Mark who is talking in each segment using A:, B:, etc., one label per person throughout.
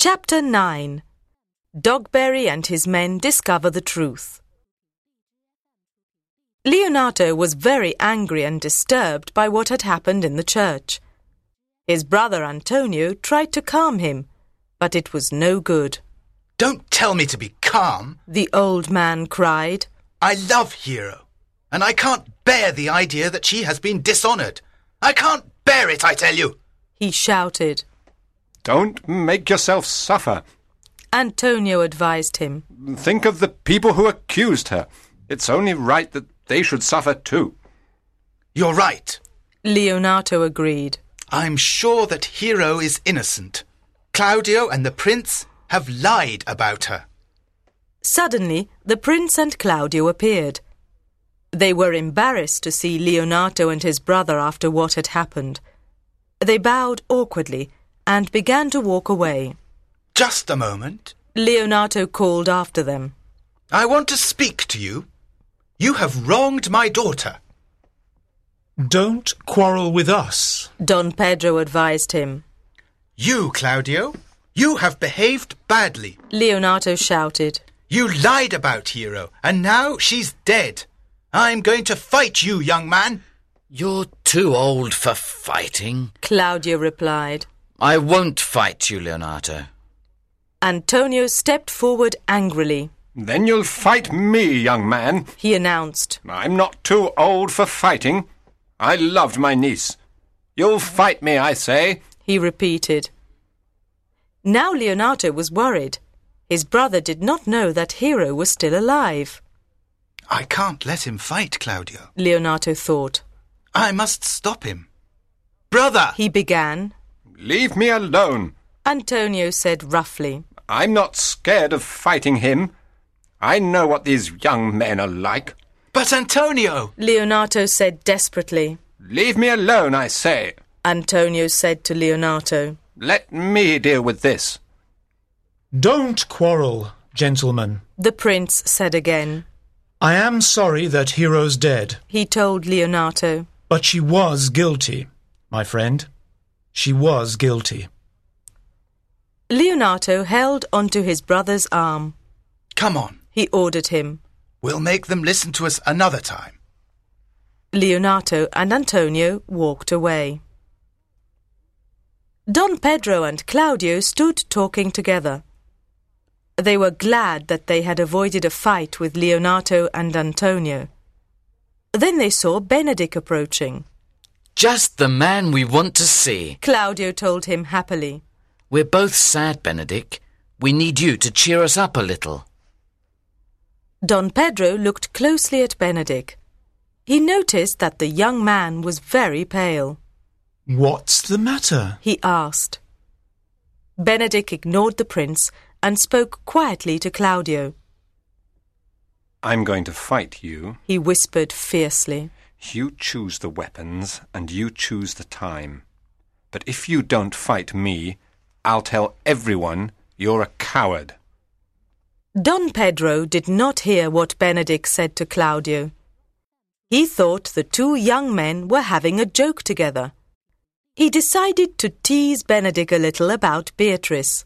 A: Chapter 9 Dogberry and his men discover the truth. Leonato was very angry and disturbed by what had happened in the church. His brother Antonio tried to calm him, but it was no good.
B: Don't tell me to be calm.
A: The old man cried.
B: I love Hero, and I can't bear the idea that she has been dishonored. I can't bear it, I tell you.
A: He shouted.
C: Don't make yourself suffer.
A: Antonio advised him.
C: Think of the people who accused her. It's only right that they should suffer too.
B: You're right.
A: Leonato agreed.
B: I'm sure that Hero is innocent. Claudio and the prince have lied about her.
A: Suddenly, the prince and Claudio appeared. They were embarrassed to see Leonato and his brother after what had happened. They bowed awkwardly and began to walk away.
B: Just a moment.
A: Leonato called after them.
B: I want to speak to you. You have wronged my daughter.
D: Don't quarrel with us.
A: Don Pedro advised him.
B: You, Claudio, you have behaved badly.
A: Leonato shouted.
B: You lied about Hero, and now she's dead. I'm going to fight you, young man.
E: You're too old for fighting.
A: Claudio replied.
E: I won't fight you, Leonato.
A: Antonio stepped forward angrily.
C: Then you'll fight me, young man.
A: He announced.
C: I'm not too old for fighting. I loved my niece. You'll fight me, I say.
A: He repeated. Now Leonato was worried. His brother did not know that Hero was still alive.
B: I can't let him fight, Claudio.
A: Leonato thought.
B: I must stop him. Brother!
A: He began.
C: Leave me alone.
A: Antonio said roughly.
C: I'm not scared of fighting him. I know what these young men are like.
B: But Antonio!
A: Leonato said desperately.
C: Leave me alone, I say.
A: Antonio said to Leonato.
C: Let me deal with this.
D: Don't quarrel, gentlemen.
A: The prince said again.
D: I am sorry that Hero's dead,
A: He told Leonato.
D: but she was guilty, my friend. She was guilty.
A: Leonato held onto his brother's arm.
B: Come on.
A: He ordered him.
B: We'll make them listen to us another time.
A: Leonato and Antonio walked away. Don Pedro and Claudio stood talking together. They were glad that they had avoided a fight with Leonato and Antonio. Then they saw Benedick approaching.
E: Just the man we want to see.
A: Claudio told him happily.
E: We're both sad, Benedick. We need you to cheer us up a little.
A: Don Pedro looked closely at Benedick. He noticed that the young man was very pale.
D: What's the matter?
A: He asked. Benedick ignored the prince and spoke quietly to Claudio.
C: I'm going to fight you.
A: He whispered fiercely.
C: You choose the weapons and you choose the time. But if you don't fight me, I'll tell everyone you're a coward.
A: Don Pedro did not hear what Benedick said to Claudio. He thought the two young men were having a joke together. He decided to tease Benedick a little about Beatrice.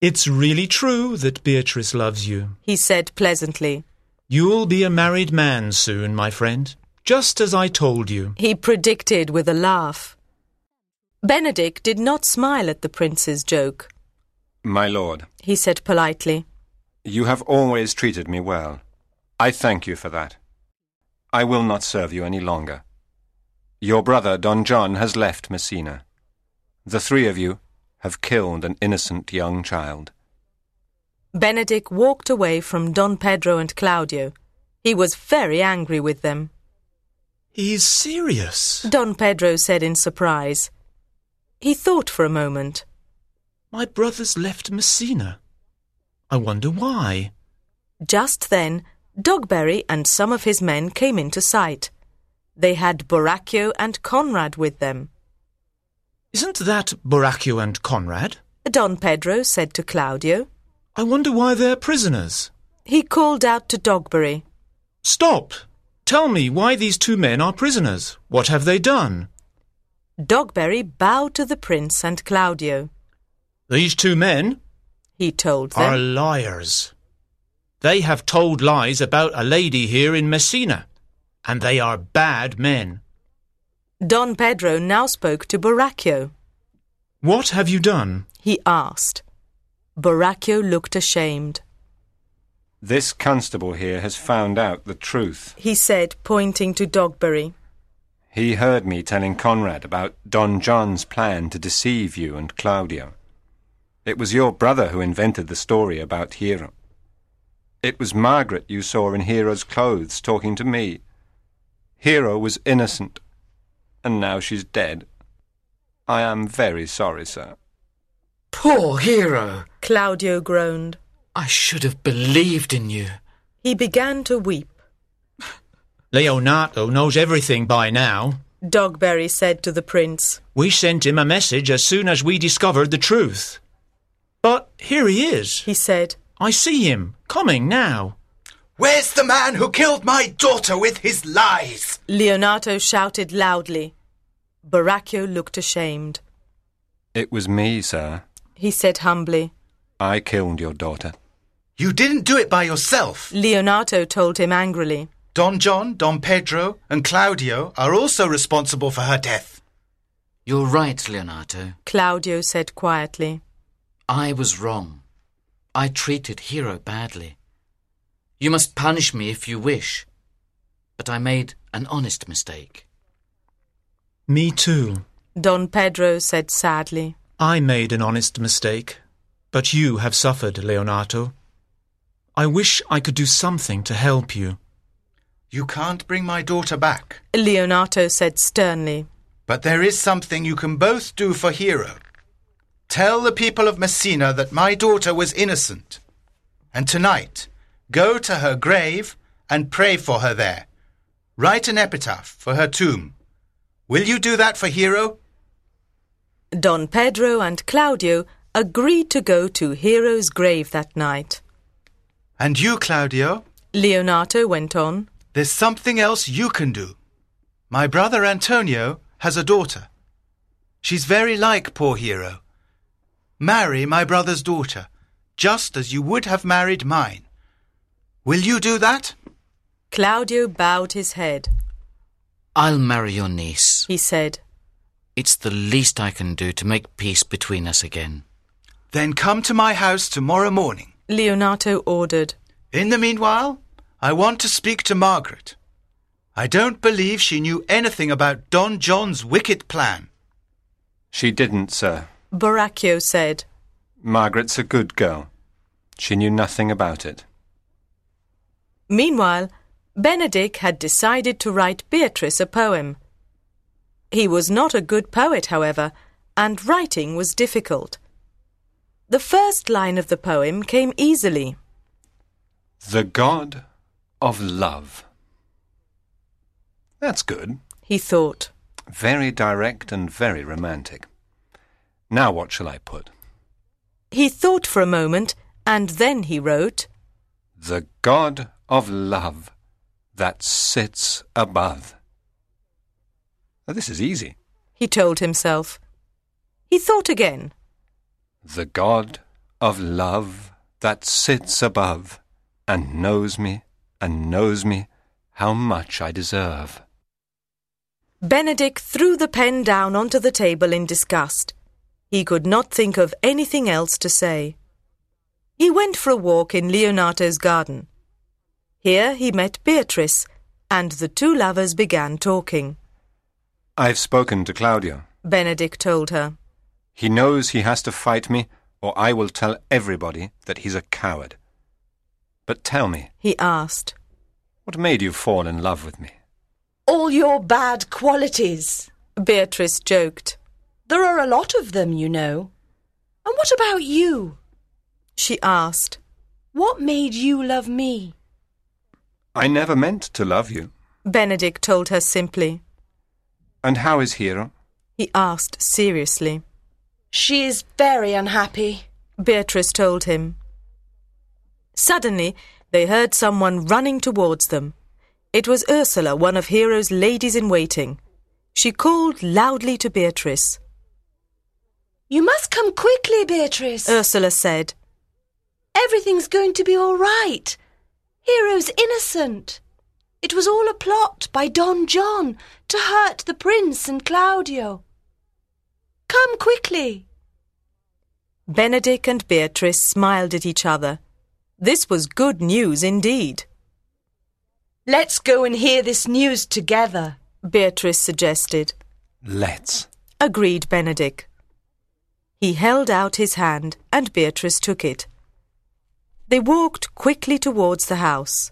D: It's really true that Beatrice loves you.
A: He said pleasantly.
D: You'll be a married man soon, my friend, just as I told you.
A: He predicted with a laugh. Benedick did not smile at the prince's joke.
C: My lord,
A: He said politely.
C: you have always treated me well. I thank you for that. I will not serve you any longer. Your brother Don John has left Messina. The three of you have killed an innocent young child.
A: Benedick walked away from Don Pedro and Claudio. He was very angry with them.
D: He's serious.
A: Don Pedro said in surprise. He thought for a moment.
D: My brother's left Messina. I wonder why.
A: Just then, Dogberry and some of his men came into sight. They had Borachio and Conrad with them.
D: Isn't that Borachio and Conrad?
A: Don Pedro said to Claudio.
D: I wonder why they're prisoners.
A: He called out to Dogberry.
D: Stop! Tell me why these two men are prisoners. What have they done?
A: Dogberry bowed to the prince and Claudio.
D: These two men
A: he told them, are
D: liars. They have told lies about a lady here in Messina, and they are bad men.
A: Don Pedro now spoke to Borachio.
D: What have you done?
A: He asked. Borachio looked ashamed.
C: This constable here has found out the truth.
A: He said, pointing to Dogberry.
C: He heard me telling Conrad about Don John's plan to deceive you and Claudio. It was your brother who invented the story about Hero. It was Margaret you saw in Hero's clothes talking to me. Hero was innocent, and now she's dead. I am very sorry, sir.
E: Poor hero!
A: Claudio groaned.
E: I should have believed in you.
A: He began to weep.
D: Leonato knows everything by now.
A: Dogberry said to the prince.
D: We sent him a message as soon as we discovered the truth. But here he is.
A: He said,
D: I see him coming now.
B: Where's the man who killed my daughter with his lies?
A: Leonato shouted loudly. Borachio looked ashamed.
C: It was me, sir.
A: He said humbly.
C: I killed your daughter.
B: You didn't do it by yourself.
A: Leonato told him angrily.
B: Don John, Don Pedro, and Claudio are also responsible for her death.
E: You're right, Leonato.
A: Claudio said quietly.
E: I was wrong. I treated Hero badly. You must punish me if you wish. But I made an honest mistake.
D: Me too.
A: Don Pedro said sadly.
D: I made an honest mistake. But you have suffered, Leonato. I wish I could do something to help you.
B: You can't bring my daughter back.
A: Leonato said sternly.
B: But there is something you can both do for Hero. Tell the people of Messina that my daughter was innocent. And tonight, go to her grave and pray for her there. Write an epitaph for her tomb. Will you do that for Hero?
A: Don Pedro and Claudio agreed to go to Hero's grave that night.
B: And you, Claudio,
A: Leonato went on.
B: there's something else you can do. My brother Antonio has a daughter. She's very like poor Hero. Marry my brother's daughter, just as you would have married mine. Will you do that?
A: Claudio bowed his head.
E: I'll marry your niece.
A: He said,
E: It's the least I can do to make peace between us again.
B: Then come to my house tomorrow morning.
A: Leonato ordered.
B: In the meanwhile, I want to speak to Margaret. I don't believe she knew anything about Don John's wicked plan.
C: She didn't, sir.
A: Borachio said.
C: Margaret's a good girl. She knew nothing about it.
A: Meanwhile, Benedick had decided to write Beatrice a poem. He was not a good poet, however, and writing was difficult. The first line of the poem came easily.
C: The God of Love. That's good.
A: He thought.
C: Very direct and very romantic. Now what shall I put?
A: He thought for a moment, and then he wrote,
C: The God of Love that sits above. Now, this is easy.
A: he told himself. He thought again.
C: The God of Love that sits above and knows me and knows me how much I deserve.
A: Benedick threw the pen down onto the table in disgust. He could not think of anything else to say. He went for a walk in Leonato's garden. Here he met Beatrice, and the two lovers began talking.
C: I've spoken to Claudio,
A: Benedick told her.
C: He knows he has to fight me, or I will tell everybody that he's a coward. But tell me,
A: He asked.
C: what made you fall in love with me?
F: All your bad qualities.
A: Beatrice joked.
F: There are a lot of them, you know. And what about you?
A: She asked.
F: What made you love me?
C: I never meant to love you.
A: Benedick told her simply.
C: And how is Hero?
A: He asked seriously.
F: She is very unhappy.
A: Beatrice told him. Suddenly, they heard someone running towards them. It was Ursula, one of Hero's ladies in waiting. She called loudly to Beatrice.
F: You must come quickly, Beatrice.
A: Ursula said.
F: Everything's going to be all right. Hero's innocent. It was all a plot by Don John to hurt the prince and Claudio. Come quickly.
A: Benedick and Beatrice smiled at each other. This was good news indeed.
F: Let's go and hear this news together.
A: Beatrice suggested.
C: Let's.
A: Agreed Benedick. He held out his hand and Beatrice took it. They walked quickly towards the house.